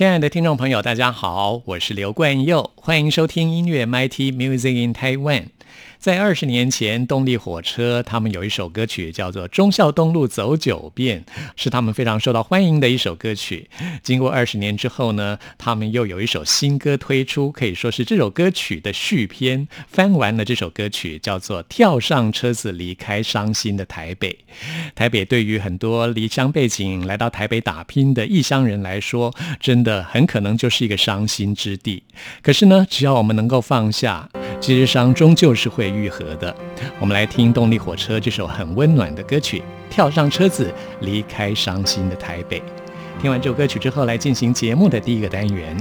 亲爱的听众朋友，大家好，我是刘冠佑，欢迎收听音乐 MIT Music in Taiwan。在二十年前，动力火车他们有一首歌曲叫做《忠孝东路走九遍》，是他们非常受到欢迎的一首歌曲。经过二十年之后呢，他们又有一首新歌推出，可以说是这首歌曲的续篇。翻完了这首歌曲，叫做《跳上车子离开伤心的台北》。台北对于很多离乡背景来到台北打拼的异乡人来说，真的很可能就是一个伤心之地。可是呢，只要我们能够放下，其实伤终究是会。愈合的，我们来听动力火车这首很温暖的歌曲。跳上车子，离开伤心的台北。听完这首歌曲之后，来进行节目的第一个单元。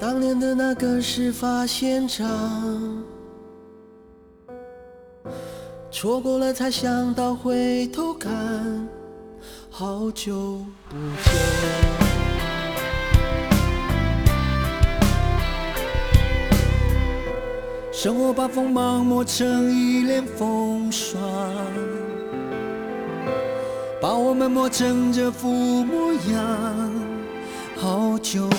当年的那个事发现场。错过了才想到回头看，好久不见。生活把锋芒磨成一脸风霜，把我们磨成这副模样，好久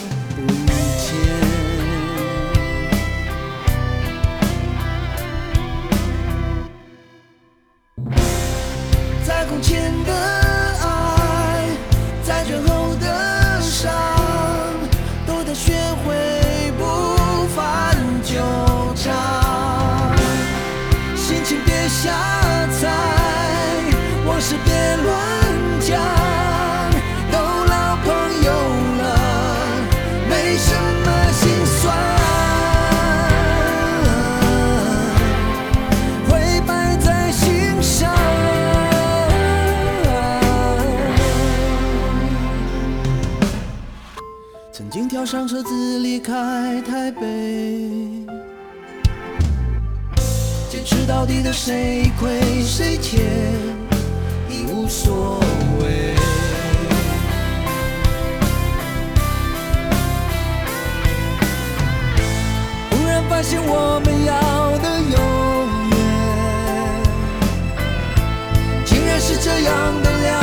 空间的上车子离开台北，坚持到底的谁亏谁欠已无所谓。忽然发现我们要的永远，竟然是这样的寥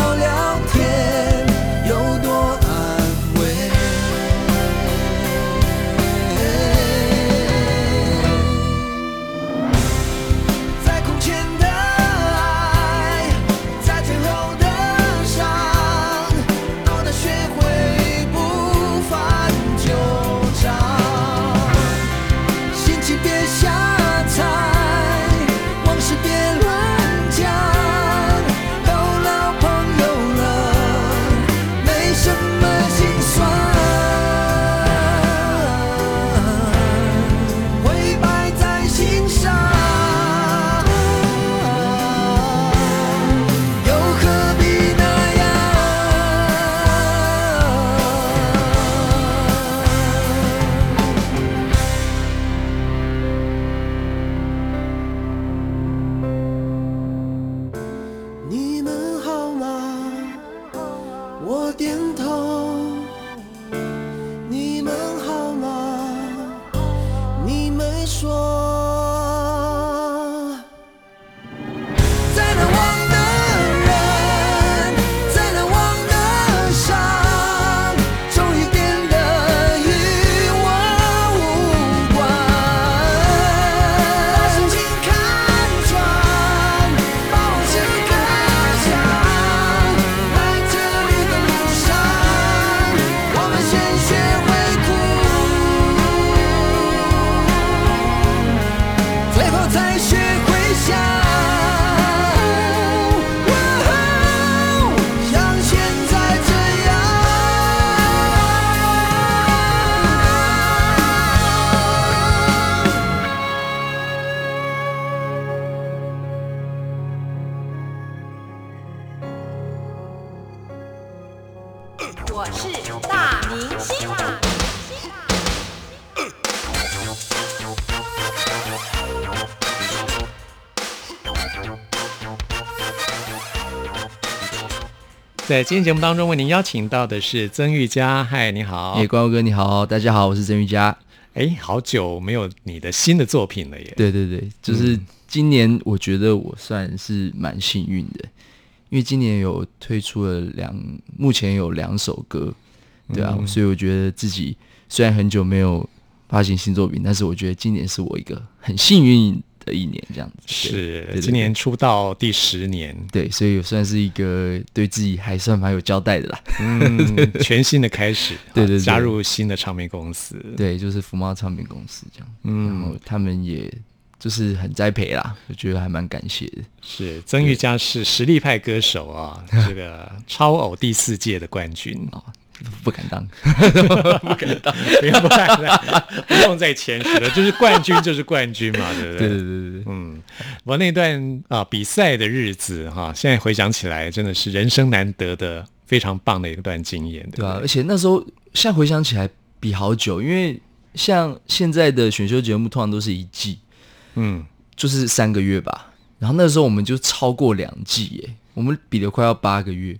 在今天节目当中，为您邀请到的是曾玉佳。嗨，你好。哎，关哥你好，大家好，我是曾玉佳。哎，好久没有你的新的作品了耶。对对对，就是今年，我觉得我算是蛮幸运的，因为今年有推出了两，目前有两首歌，对啊，所以我觉得自己虽然很久没有发行新作品，但是我觉得今年是我一个很幸运。的一年这样子是今年出道第十年，对，所以算是一个对自己还算蛮有交代的啦。嗯，全新的开始，对对，加入新的唱片公司，对，就是福茂唱片公司这样。嗯，然后他们也就是很栽培啦，我觉得还蛮感谢的。是曾玉佳是实力派歌手啊，这个超偶第四届的冠军啊。不敢当，不敢当，不用不用再谦虚了，就是冠军就是冠军嘛，对不对？对对对对，嗯，我那段啊比赛的日子哈，现在回想起来，真的是人生难得的非常棒的一段经验，对吧？而且那时候现在回想起来比好久，因为像现在的选秀节目通常都是一季，嗯，就是三个月吧，然后那时候我们就超过两季耶，我们比了快要八个月。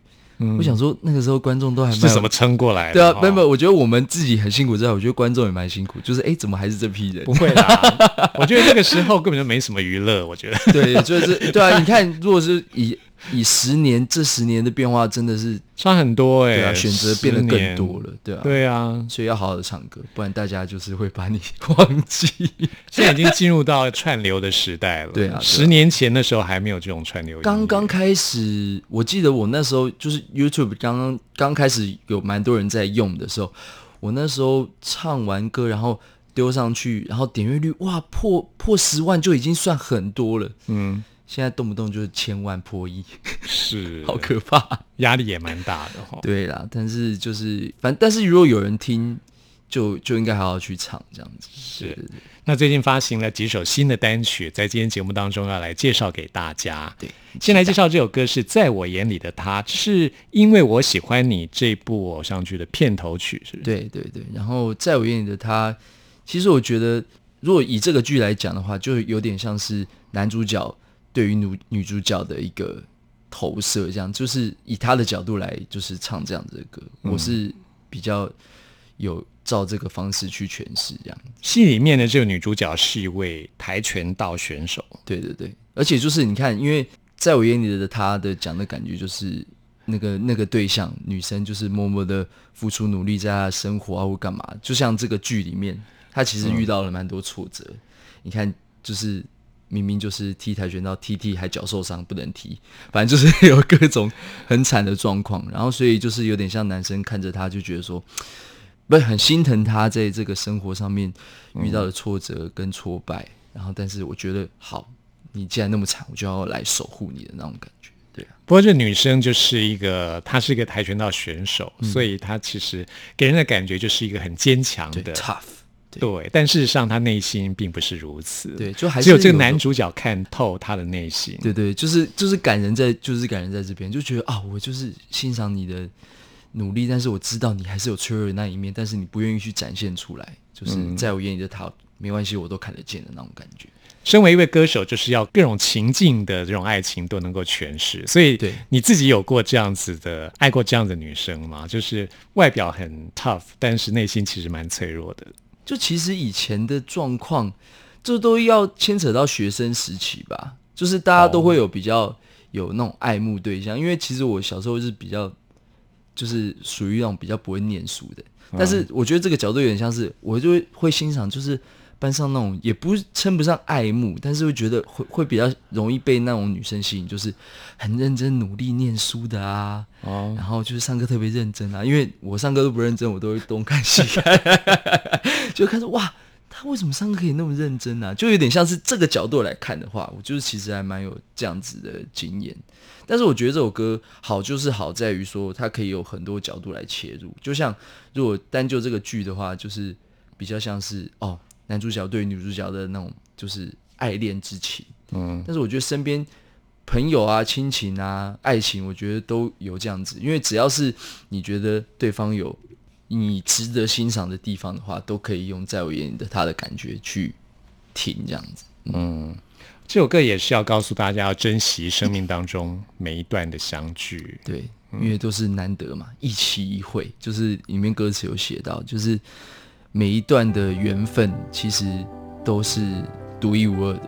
我想说，那个时候观众都还是怎么撑过来？对啊，没有，我觉得我们自己很辛苦，之外，我觉得观众也蛮辛苦。就是哎，怎么还是这批人？不会啦，我觉得那个时候根本就没什么娱乐。我觉得，对，就是对啊。你看，如果是以。以十年这十年的变化真的是差很多哎，对啊，选择变得更多了，对啊，对啊，所以要好好的唱歌，不然大家就是会把你 忘记。现在已经进入到串流的时代了，对啊，十年前的时候还没有这种串流。刚刚开始，我记得我那时候就是 YouTube 刚刚刚开始有蛮多人在用的时候，我那时候唱完歌然后丢上去，然后点阅率哇破破十万就已经算很多了，嗯。现在动不动就是千万破亿，是 好可怕，压力也蛮大的哈。对啦，但是就是反，但是如果有人听，就就应该好好去唱这样子。是，那最近发行了几首新的单曲，在今天节目当中要来介绍给大家。对，先来介绍这首歌是在我眼里的他，是因为我喜欢你这部偶像剧的片头曲，是不是？对对对。然后在我眼里的他，其实我觉得，如果以这个剧来讲的话，就有点像是男主角。对于女女主角的一个投射，这样就是以她的角度来，就是唱这样子的歌。我是比较有照这个方式去诠释这样。戏里面的这个女主角是一位跆拳道选手，对对对，而且就是你看，因为在我眼里的她的讲的感觉，就是那个那个对象女生，就是默默的付出努力，在她的生活啊或干嘛，就像这个剧里面，她其实遇到了蛮多挫折。你看，就是。明明就是踢跆拳道，踢踢还脚受伤不能踢，反正就是有各种很惨的状况。然后所以就是有点像男生看着他就觉得说，不是很心疼他在这个生活上面遇到的挫折跟挫败。然后但是我觉得好，你既然那么惨，我就要来守护你的那种感觉。对啊。不过这女生就是一个，她是一个跆拳道选手，所以她其实给人的感觉就是一个很坚强的 tough。对，但事实上他内心并不是如此。对，就还是只有这个男主角看透他的内心。对对，就是就是感人在，就是感人在这边，就觉得啊，我就是欣赏你的努力，但是我知道你还是有脆弱的那一面，但是你不愿意去展现出来。就是在我眼里的他，没关系，我都看得见的那种感觉。身为一位歌手，就是要各种情境的这种爱情都能够诠释。所以，对你自己有过这样子的爱过这样的女生吗？就是外表很 tough，但是内心其实蛮脆弱的。就其实以前的状况，这都要牵扯到学生时期吧。就是大家都会有比较有那种爱慕对象，因为其实我小时候是比较，就是属于那种比较不会念书的。但是我觉得这个角度有点像是，我就会会欣赏，就是。班上那种也不称不上爱慕，但是会觉得会会比较容易被那种女生吸引，就是很认真努力念书的啊，哦，然后就是上课特别认真啊，因为我上课都不认真，我都会东看西看，就开始哇，他为什么上课可以那么认真啊？就有点像是这个角度来看的话，我就是其实还蛮有这样子的经验。但是我觉得这首歌好就是好在于说它可以有很多角度来切入，就像如果单就这个剧的话，就是比较像是哦。男主角对女主角的那种就是爱恋之情，嗯，但是我觉得身边朋友啊、亲情啊、爱情，我觉得都有这样子。因为只要是你觉得对方有你值得欣赏的地方的话，都可以用在我眼里的他的感觉去听这样子。嗯这首歌也是要告诉大家要珍惜生命当中每一段的相聚。对，因为都是难得嘛，一期一会，就是里面歌词有写到，就是每一段的缘分其实都是独一无二的。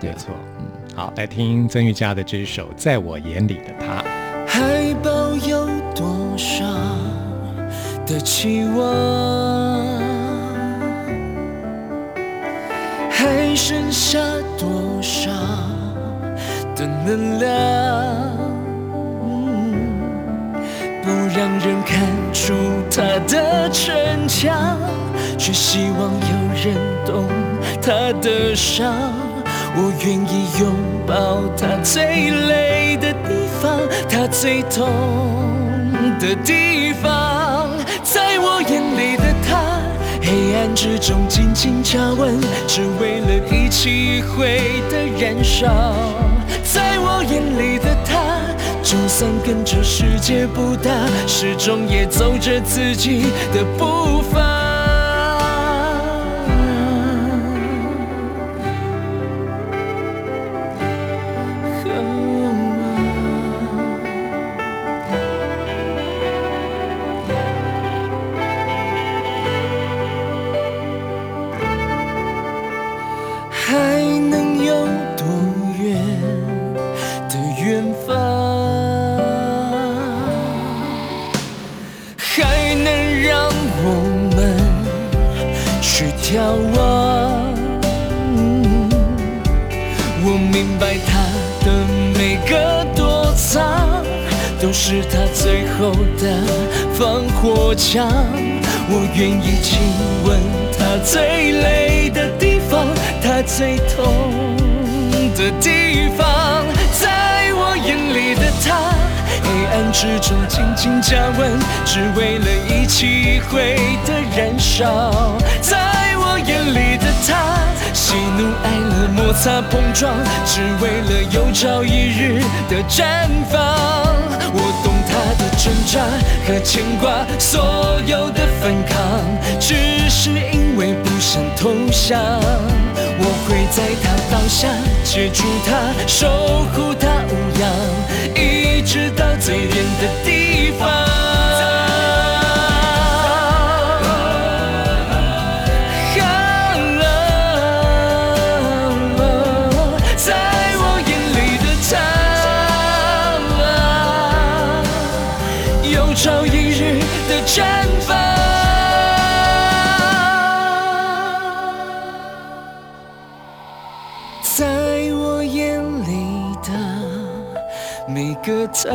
对啊，没错，嗯，好，来听曾玉佳的这首《在我眼里的他》。还抱有多少的期望？还剩下多少的能量？不让人看出他的逞强，却希望有人懂他的伤。我愿意拥抱他最累的地方，他最痛的地方，黑暗之中紧紧加温，只为了一起一会的燃烧。在我眼里的他，就算跟着世界不搭，始终也走着自己的步伐。机会的燃烧。在我眼里的他，喜怒哀乐摩擦碰撞，只为了有朝一日的绽放。我懂他的挣扎和牵挂，所有的反抗，只是因为不想投降。我会在他倒下，接住他，守护他无恙，一直到最远的地方。绽放。在我眼里的每个他，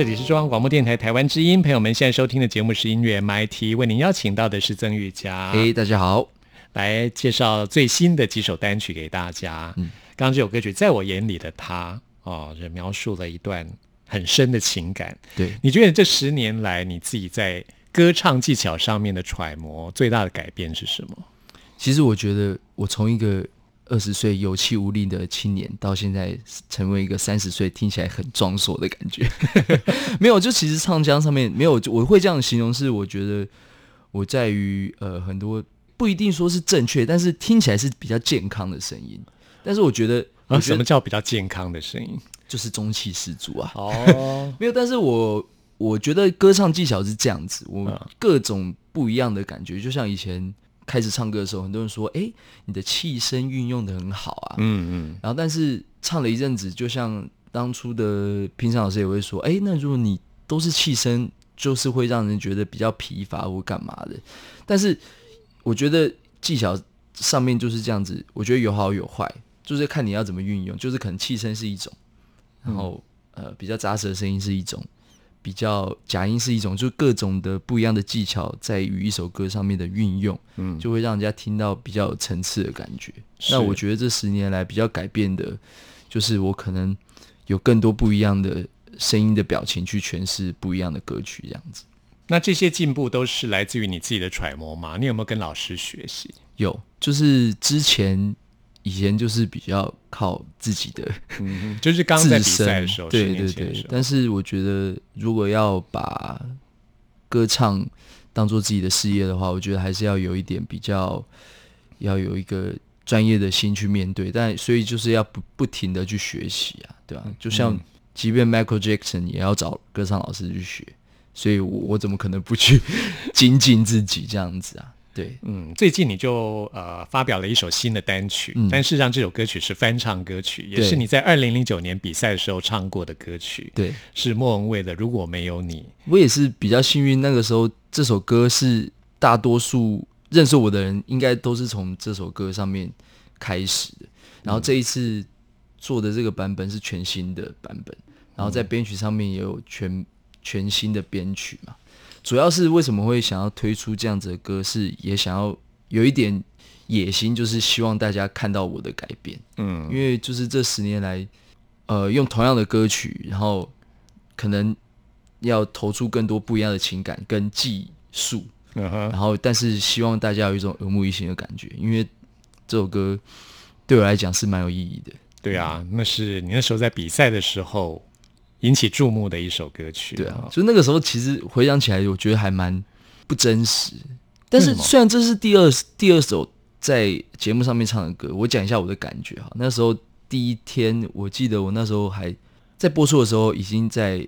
这里是中央广播电台台湾之音，朋友们现在收听的节目是音乐 MIT，为您邀请到的是曾玉佳，嘿、大家好，来介绍最新的几首单曲给大家。嗯，刚刚这首歌曲《在我眼里的他》哦，这描述了一段很深的情感。对，你觉得这十年来你自己在歌唱技巧上面的揣摩最大的改变是什么？其实我觉得我从一个二十岁有气无力的青年，到现在成为一个三十岁听起来很壮硕的感觉，没有，就其实唱腔上面没有，我会这样形容，是我觉得我在于呃很多不一定说是正确，但是听起来是比较健康的声音。但是我觉得，我啊，什么叫比较健康的声音？就是中气十足啊。哦，没有，但是我我觉得歌唱技巧是这样子，我嗯各种不一样的感觉，就像以前开始唱歌的时候，很多人说，哎、你的气声运用的很好啊，嗯嗯，然后但是唱了一阵子，就像当初的平常老师也会说，哎、那如果你都是气声，就是会让人觉得比较疲乏或干嘛的。但是我觉得技巧上面就是这样子，我觉得有好有坏，就是看你要怎么运用。就是可能气声是一种，然后、呃比较扎实的声音是一种，比较假音是一种，就各种的不一样的技巧在于一首歌上面的运用，嗯就会让人家听到比较有层次的感觉。那我觉得这十年来比较改变的，就是我可能有更多不一样的声音的表情去诠释不一样的歌曲，这样子。那这些进步都是来自于你自己的揣摩吗？你有没有跟老师学习？有，就是之前以前就是比较靠自己的嗯，就是刚刚在比赛的时候，，对对对但是我觉得，如果要把歌唱当做自己的事业的话，我觉得还是要有一点比较，要有一个专业的心去面对。但所以就是要不不停的去学习啊，对吧、就像即便 Michael Jackson 也要找歌唱老师去学，所以我我怎么可能不去 精进自己这样子啊？对，嗯，最近你就呃发表了一首新的单曲，嗯但事实上这首歌曲是翻唱歌曲，也是你在二零零九年比赛的时候唱过的歌曲，对。是莫文蔚的《如果没有你》。我也是比较幸运，那个时候这首歌是大多数认识我的人应该都是从这首歌上面开始的。然后这一次做的这个版本是全新的版本，然后在编曲上面也有全全新的编曲嘛。主要是为什么会想要推出这样子的歌，是也想要有一点野心，就是希望大家看到我的改变。嗯因为就是这十年来，呃，用同样的歌曲，然后可能要投出更多不一样的情感跟技术，嗯哼，然后但是希望大家有一种耳目一新的感觉，因为这首歌对我来讲是蛮有意义的。对啊，那是你那时候在比赛的时候引起注目的一首歌曲。对啊哦，就那个时候其实回想起来，我觉得还蛮不真实。但是虽然这是第二第二首在节目上面唱的歌，我讲一下我的感觉哈。那时候第一天，我记得我那时候还在播出的时候已经在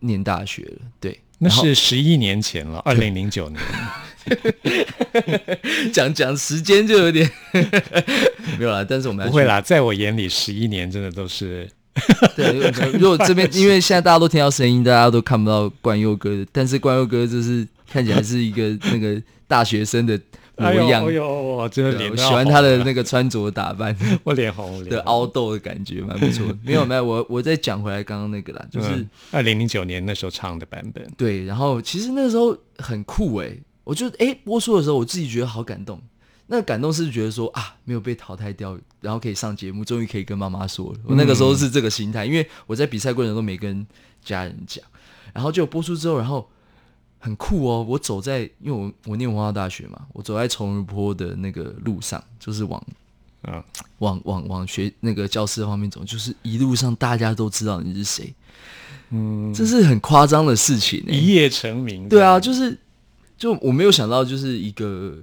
念大学了，对。那是十一年前了，二零零九年。讲讲时间就有点 没有啦，但是我们不会啦，在我眼里，十一年真的都是 对，如果这边因为现在大家都听到声音，大家都看不到冠佑哥的，但是冠佑哥就是看起来是一个 那个大学生的模样。哎呦，我真的脸我喜欢他的那个穿着打扮 我脸红，我脸红的凹豆的感觉，蛮不错。没有没有，我我再讲回来刚刚那个啦，就是、二零零九年那时候唱的版本。对，然后其实那时候很酷诶，我就诶播出的时候，我自己觉得好感动。那个感动是觉得说啊，没有被淘汰掉，然后可以上节目，终于可以跟妈妈说了。我那个时候是这个心态，因为我在比赛过程中都没跟家人讲，然后就播出之后，然后很酷哦。我走在，因为我我念文化大学嘛，我走在崇仁坡的那个路上，就是往嗯，往往往学那个教室方面走，就是一路上大家都知道你是谁，嗯，这是很夸张的事情、欸。一夜成名。对啊，就是就我没有想到，就是一个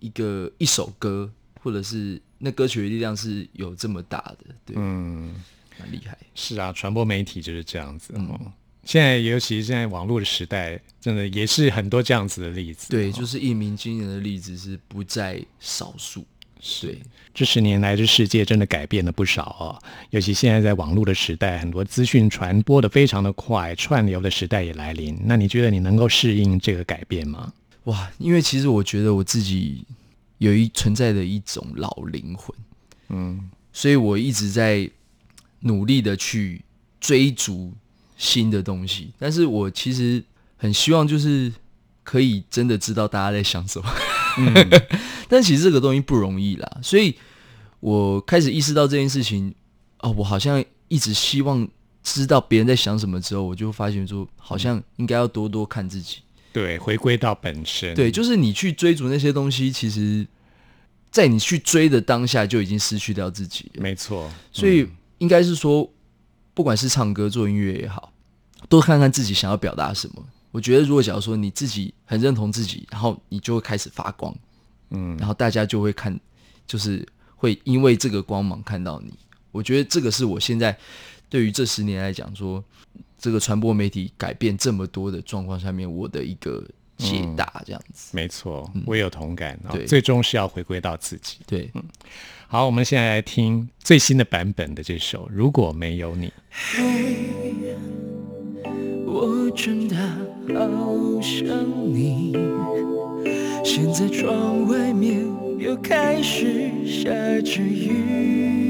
一个一首歌，或者是那歌曲的力量是有这么大的，对，嗯，蛮厉害。是啊，传播媒体就是这样子。嗯哦，现在尤其是现在网络的时代，真的也是很多这样子的例子。对，哦就是一鸣惊人的例子是不在少数。是，这十年来，这世界真的改变了不少哦。尤其现在在网络的时代，很多资讯传播的非常的快，串流的时代也来临。那你觉得你能够适应这个改变吗？哇，因为其实我觉得我自己有一存在的一种老灵魂，嗯，所以我一直在努力的去追逐新的东西，但是我其实很希望就是可以真的知道大家在想什么，但其实这个东西不容易啦，所以我开始意识到这件事情，哦，我好像一直希望知道别人在想什么之后，我就发现说，好像应该要多多看自己。对，回归到本身。对，就是你去追逐那些东西，其实，在你去追的当下就已经失去掉自己了。没错。所以应该是说，不管是唱歌、做音乐也好，多看看自己想要表达什么。我觉得，如果假如说你自己很认同自己，然后你就会开始发光，嗯，然后大家就会看，就是会因为这个光芒看到你。我觉得这个是我现在对于这十年来讲说，这个传播媒体改变这么多的状况下面，我的一个解答，这样子。没错，我也有同感。哦对最终是要回归到自己。对，好，我们现在来听最新的版本的这首《如果没有你》。我真的好想你。现在窗外面又开始下着雨，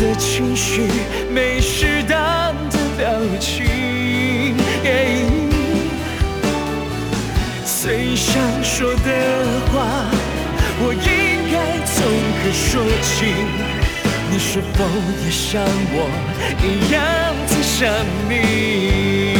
的情绪没适当的表情，最想说的话，我应该从何说起？你是否也像我一样在想你？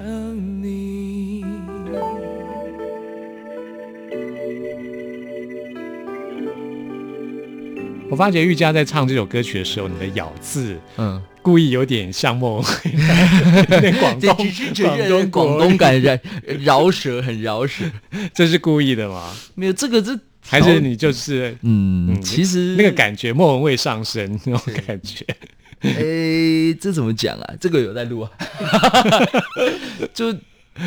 想你？我发觉玉佳在唱这首歌曲的时候，你的咬字嗯，故意有点像莫文蔚，有点广东只是觉广东广东感染饶舌，很饶舌。这是故意的吗？没有这个这还是你就是嗯，嗯其实那个感觉莫文蔚上身那种感觉？诶，这怎么讲啊？这个有在录啊？就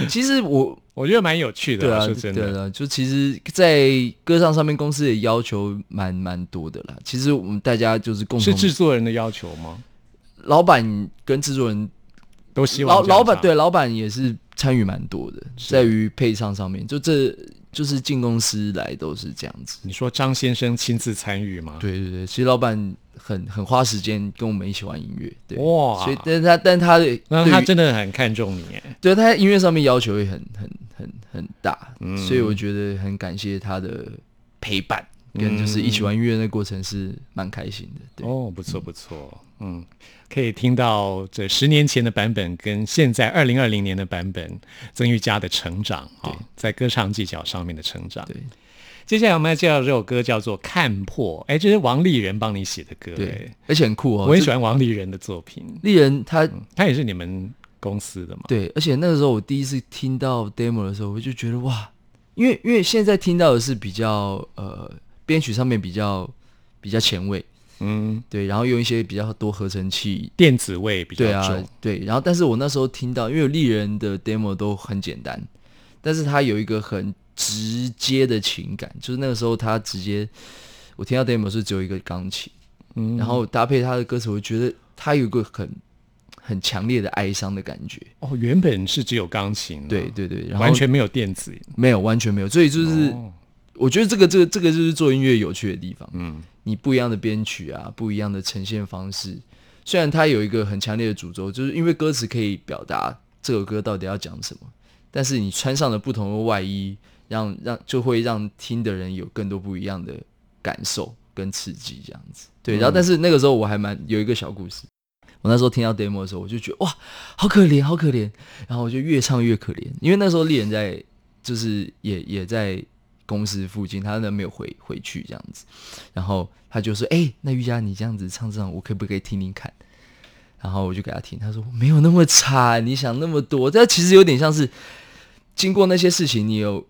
其实我我觉得蛮有趣的啦，对啊，说真的，对啊，就其实，在歌唱上面，公司也要求蛮蛮多的啦。其实我们大家就是共同是同，制作人的要求吗？老板跟制作人，都希望老老板对老板也是参与蛮多的，在于配唱上面，就这就是进公司来都是这样子。你说张先生亲自参与吗？对对对，其实老板很很花时间跟我们一起玩音乐，对，哇所以但是他但他的那他真的很看重你耶，对他在音乐上面要求也很很很很大，嗯所以我觉得很感谢他的陪伴，跟就是一起玩音乐那过程是蛮开心的。对，哦，不错不错，嗯，可以听到这十年前的版本跟现在二零二零年的版本，曾玉佳的成长啊、在歌唱技巧上面的成长。对接下来我们要介绍这首歌叫做《看破》，哎，这是王丽人帮你写的歌，对哎，而且很酷哦。我很喜欢王丽人的作品，丽人他他也是你们公司的嘛？对，而且那个时候我第一次听到 demo 的时候，我就觉得哇，因为因为现在听到的是比较呃编曲上面比较比较前卫，嗯，对，然后用一些比较多合成器，电子味比较对啊重。，对，然后但是我那时候听到，因为丽人的 demo 都很简单，但是他有一个很直接的情感，就是那个时候他直接，我听到 demo 是只有一个钢琴，嗯。然后搭配他的歌词，我觉得他有一个很很强烈的哀伤的感觉，哦，原本是只有钢琴啊，对对对，然后完全没有电子。没有完全没有，所以就是、哦我觉得这个这个这个就是做音乐有趣的地方，嗯，你不一样的编曲啊，不一样的呈现方式。虽然它有一个很强烈的主轴，就是因为歌词可以表达这首歌到底要讲什么，但是你穿上了不同的外衣，让让就会让听的人有更多不一样的感受跟刺激，这样子。对，然后但是那个时候我还蛮有一个小故事，我那时候听到 demo 的时候，我就觉得哇，好可怜，好可怜，然后我就越唱越可怜，因为那时候丽人在就是也也在公司附近，他呢没有回回去这样子，然后他就说：“哎、那瑜伽你这样子唱这样，我可不可以听听看？”然后我就给他听，他说：“没有那么差，你想那么多。”这其实有点像是经过那些事情，你有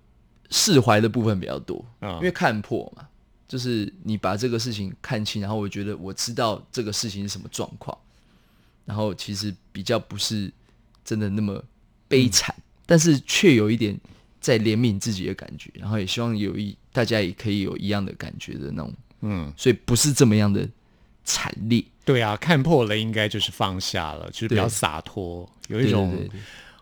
释怀的部分比较多，啊因为看破嘛，就是你把这个事情看清，然后我觉得我知道这个事情是什么状况，然后其实比较不是真的那么悲惨，但是却有一点在怜悯自己的感觉，然后也希望有一大家也可以有一样的感觉的那种，嗯，所以不是这么样的惨烈，对啊，看破了应该就是放下了，就是比较对洒脱，有一种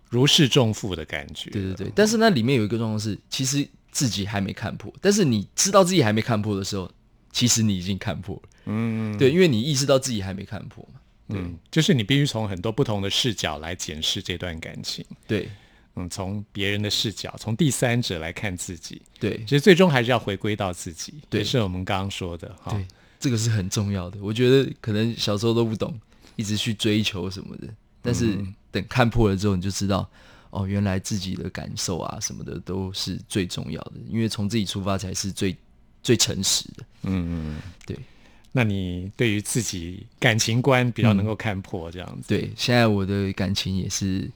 如释重负的感觉。对对对，但是那里面有一个状况是，其实自己还没看破，但是你知道自己还没看破的时候，其实你已经看破了。嗯，对，因为你意识到自己还没看破嘛。嗯，就是你必须从很多不同的视角来检视这段感情。对嗯，从别人的视角，从第三者来看自己，对其实最终还是要回归到自己。对也是我们刚刚说的哈。对，这个是很重要的。我觉得可能小时候都不懂，一直去追求什么的，但是等看破了之后，你就知道。哦，原来自己的感受啊什么的都是最重要的，因为从自己出发才是最最诚实的。嗯嗯，对那你对于自己感情观比较能够看破这样子。对，现在我的感情也是，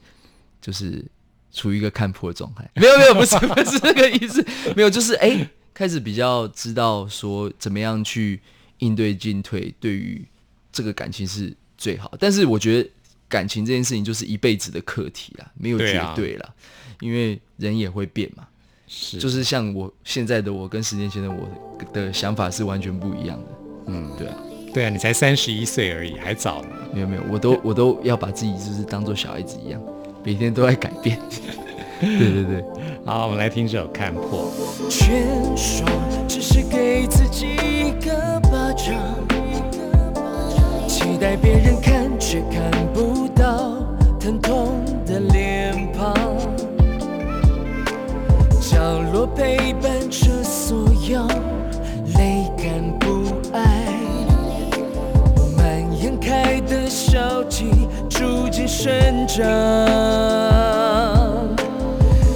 就是处于一个看破的状态。没 有没有，不是不是这个意思，没有，就是哎、开始比较知道说怎么样去应对进退，对于这个感情是最好。但是我觉得感情这件事情就是一辈子的课题啦，没有绝对啊对啦，因为人也会变嘛。是，就是像我现在的我跟十年前的我的想法是完全不一样的。嗯，对啊，对啊，你才三十一岁而已，还早呢。没有没有，我都我都要把自己就是当做小孩子一样，每天都在改变。对对对。好，我们来听这首《看破》。劝说只是给自己一个巴掌，期待别人看却看生长。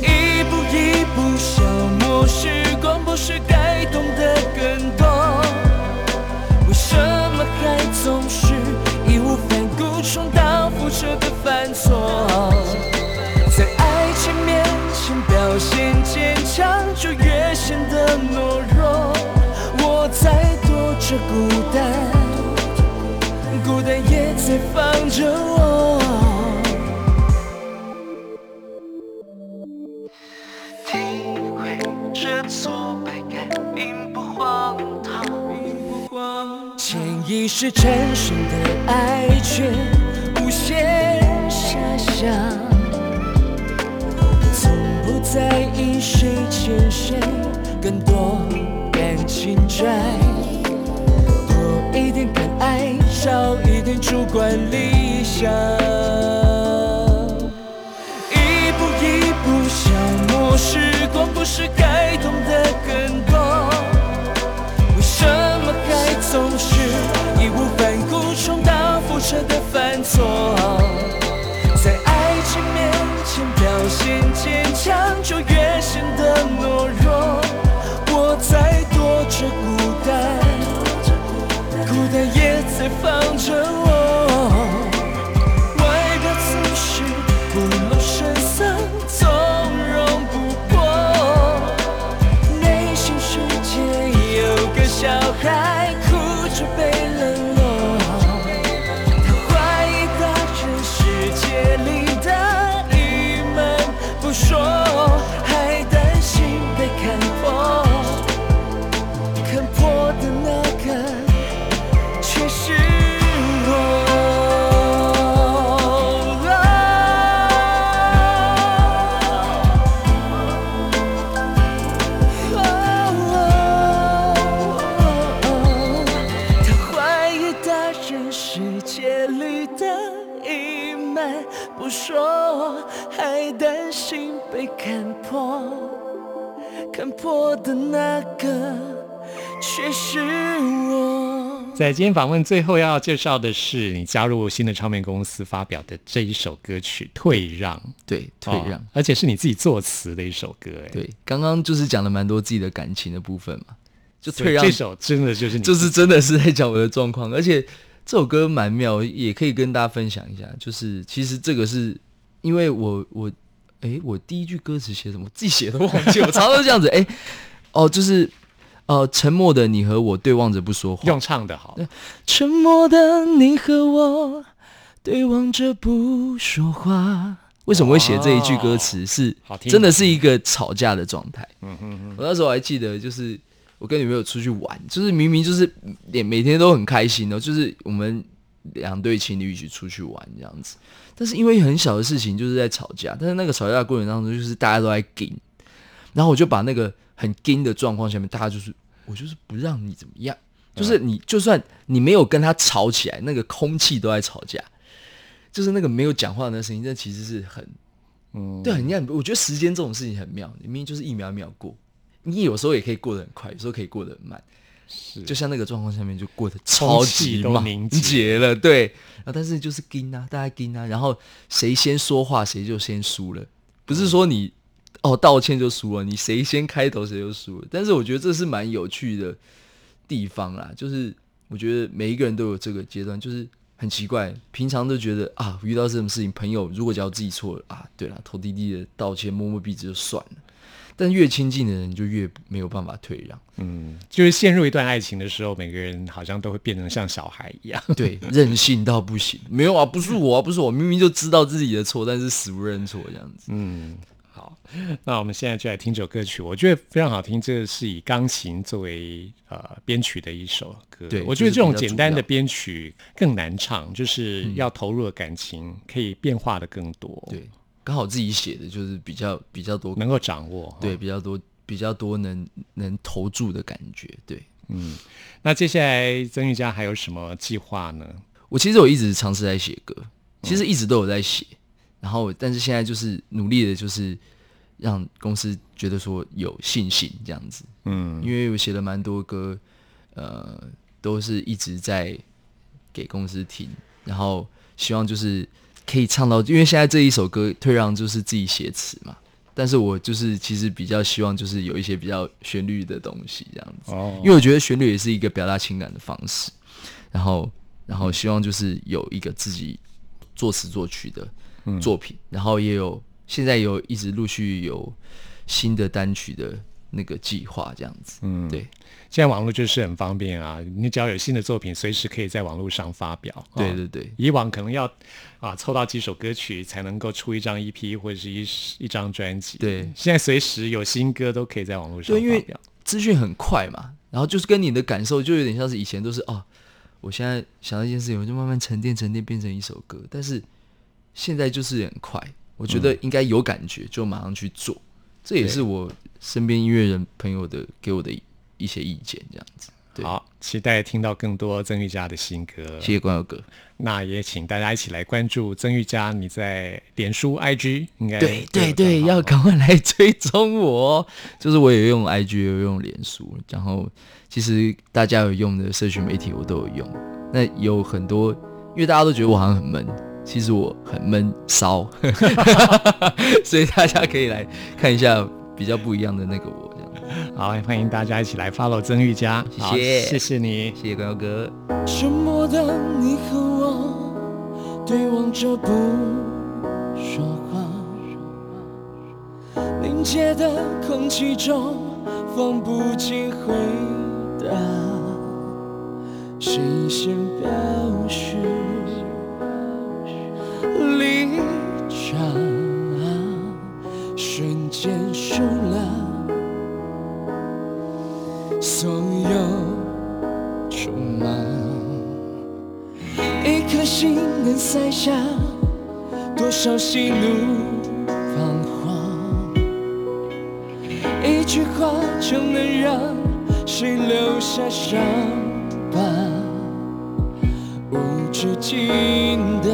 一步一步消磨时光，不是该懂得更多。为什么还总是义无反顾重蹈覆辙的犯错？在爱情面前表现坚强，就越显得懦弱。我在躲着孤单，孤单也在放着潜意识产生的爱却无限遐想，从不在意谁欠谁更多感情债，多一点敢爱，少一点主观理想。在今天访问最后要介绍的是你加入新的唱片公司发表的这一首歌曲《退让》，对，退让。哦而且是你自己作词的一首歌，哎，对，刚刚就是讲了蛮多自己的感情的部分嘛，就退让这首真的就是你就是真的是在讲我的状况，而且这首歌蛮妙，也可以跟大家分享一下。就是其实这个是因为我我诶，我第一句歌词写什么，我自己写都忘记，我常常都这样子。诶，哦，就是呃，沉默的你和我对望着不说话，用唱的好，沉默的你和我对望着不说话。为什么会写这一句歌词？是真的是一个吵架的状态。嗯哼哼，我那时候还记得，就是我跟女朋友出去玩，就是明明就是每每天都很开心哦，就是我们两对情侣一起出去玩这样子，但是因为很小的事情就是在吵架，但是那个吵架的过程当中，就是大家都在顶，然后我就把那个很紧的状况下面，大家就是我就是不让你怎么样，就是你就算你没有跟他吵起来，那个空气都在吵架，就是那个没有讲话的那声音，那其实是很嗯，对，很像。我觉得时间这种事情很妙，你明明就是一秒一秒过，你有时候也可以过得很快，有时候可以过得很慢。是就像那个状况下面就过得超级凝结结了，对。然后但是就是跟啊，大家跟啊，然后谁先说话谁就先输了，不是说你哦道歉就输了，你谁先开头谁就输了。但是我觉得这是蛮有趣的地方啦，就是我觉得每一个人都有这个阶段，就是很奇怪，平常都觉得啊遇到这种事情，朋友如果只要自己错了啊，对了，头低低的道歉，摸摸鼻子就算了。但越亲近的人就越没有办法退让。嗯，就是陷入一段爱情的时候，每个人好像都会变成像小孩一样。对，任性到不行。没有啊，不是我啊，不是我，明明就知道自己的错，但是死不认错这样子。嗯，好，那我们现在就来听这首歌曲，我觉得非常好听。这个是以钢琴作为呃编曲的一首歌，对我觉得这种简单的编曲更难唱，就是要投入的感情可以变化的更多，，对，刚好自己写的就是比较比较多，能够掌握。对，，比较多比较多能能投注的感觉。对嗯那接下来曾玉佳还有什么计划呢？我其实我一直尝试在写歌，其实一直都有在写，然后但是现在就是努力的，就是让公司觉得说有信心这样子。嗯，因为我写了蛮多歌，呃，都是一直在给公司听，然后希望就是可以唱到，因为现在这一首歌《退让》就是自己写词嘛，但是我就是其实比较希望就是有一些比较旋律的东西这样子，哦。因为我觉得旋律也是一个表达情感的方式，然后然后希望就是有一个自己作词作曲的作品，然后也有现在有一直陆续有新的单曲的那个计划这样子，嗯对现在网络就是很方便啊，你只要有新的作品，随时可以在网络上发表。哦对对对以往可能要啊凑到几首歌曲才能够出一张 EP 或者是一一张专辑。对现在随时有新歌都可以在网络上对，因为发表。资讯很快嘛，然后就是跟你的感受就有点像是以前都是哦，我现在想到一件事情，我就慢慢沉淀沉淀变成一首歌，但是现在就是很快，我觉得应该有感觉就马上去做，这也是我身边音乐人朋友的给我的一些意见，这样子。对，好，期待听到更多曾玉佳的新歌。谢谢关友哥。那也请大家一起来关注曾玉佳，你在脸书、IG 应该对对对，要赶快来追踪我哦。就是我也用 IG，也有用脸书，然后其实大家有用的社群媒体我都有用。那有很多，因为大家都觉得我好像很闷，其实我很闷骚，所以大家可以来看一下比较不一样的那个我。好，欢迎大家一起来 follow 曾玉佳。好谢谢谢谢你。谢谢高哥。沉默的你和我对望着不说话，凝结的空气中放不进回答，谁先表下多少喜怒彷徨？一句话就能让谁留下伤疤？无止境的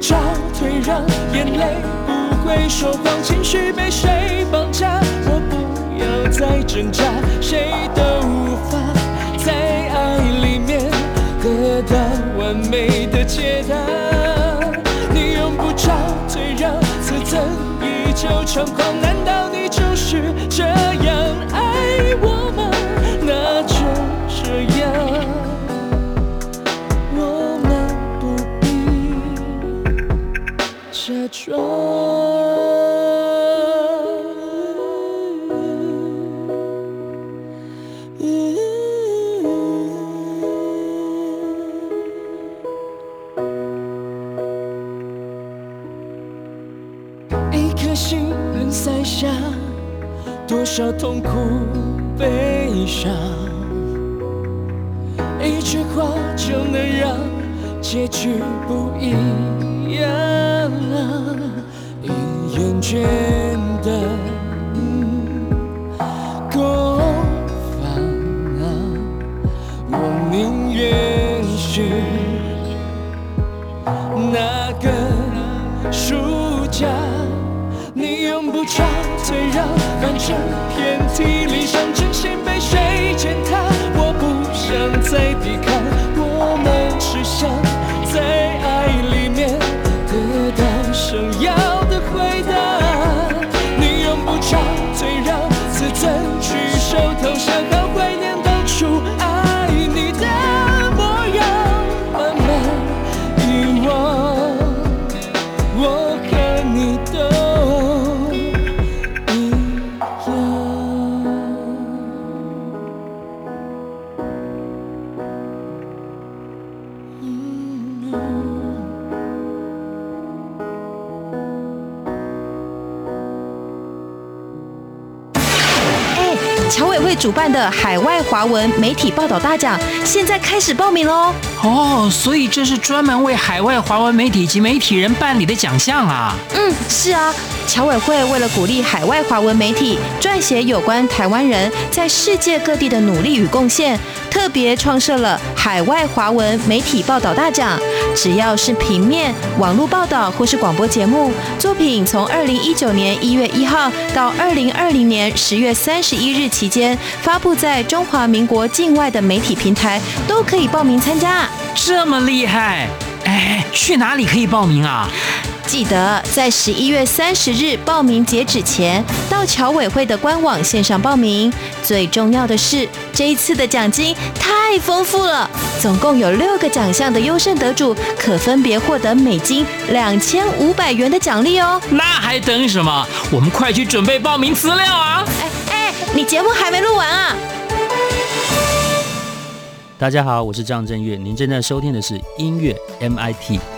着退让，眼泪不会说谎，情绪被谁绑架？我不要再挣扎，谁都无法在爱里面得到完美的解答。你用不着退让，自尊依旧猖狂，难道你就是这痛苦悲伤。侨委会主办的海外华文媒体报道大奖现在开始报名喽！哦，所以这是专门为海外华文媒体及媒体人办理的奖项啊！嗯，是啊，侨委会为了鼓励海外华文媒体撰写有关台湾人在世界各地的努力与贡献，特别创设了海外华文媒体报道大奖。只要是平面、网络报道或是广播节目作品，从二零一九年一月一号到二零二零年十月三十一日期间发布在中华民国境外的媒体平台，都可以报名参加。这么厉害！哎，去哪里可以报名啊？记得在十一月三十日报名截止前，到侨委会的官网线上报名。最重要的是，这一次的奖金太丰富了，总共有六个奖项的优胜得主可分别获得美金两千五百元的奖励哦。那还等什么？我们快去准备报名资料啊！哎哎，你节目还没录完啊？大家好，我是张震岳，您正在收听的是音乐 MIT。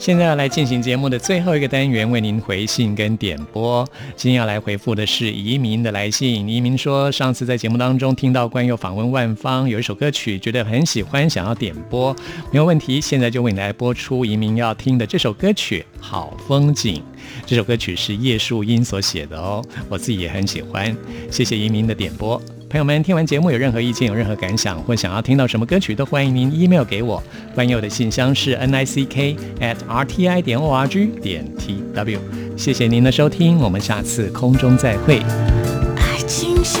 现在要来进行节目的最后一个单元，为您回信跟点播。今天要来回复的是移民的来信。移民说，上次在节目当中听到关佑访问万芳，有一首歌曲觉得很喜欢，想要点播，没有问题。现在就为你来播出移民要听的这首歌曲《好风景》。这首歌曲是叶树英所写的哦，我自己也很喜欢。谢谢移民的点播。朋友们，听完节目有任何意见、有任何感想，或想要听到什么歌曲，都欢迎您 email 给我。欢迎我的信箱是 n i c k at r t i 点 o r g 点 t w。谢谢您的收听，我们下次空中再会。爱情像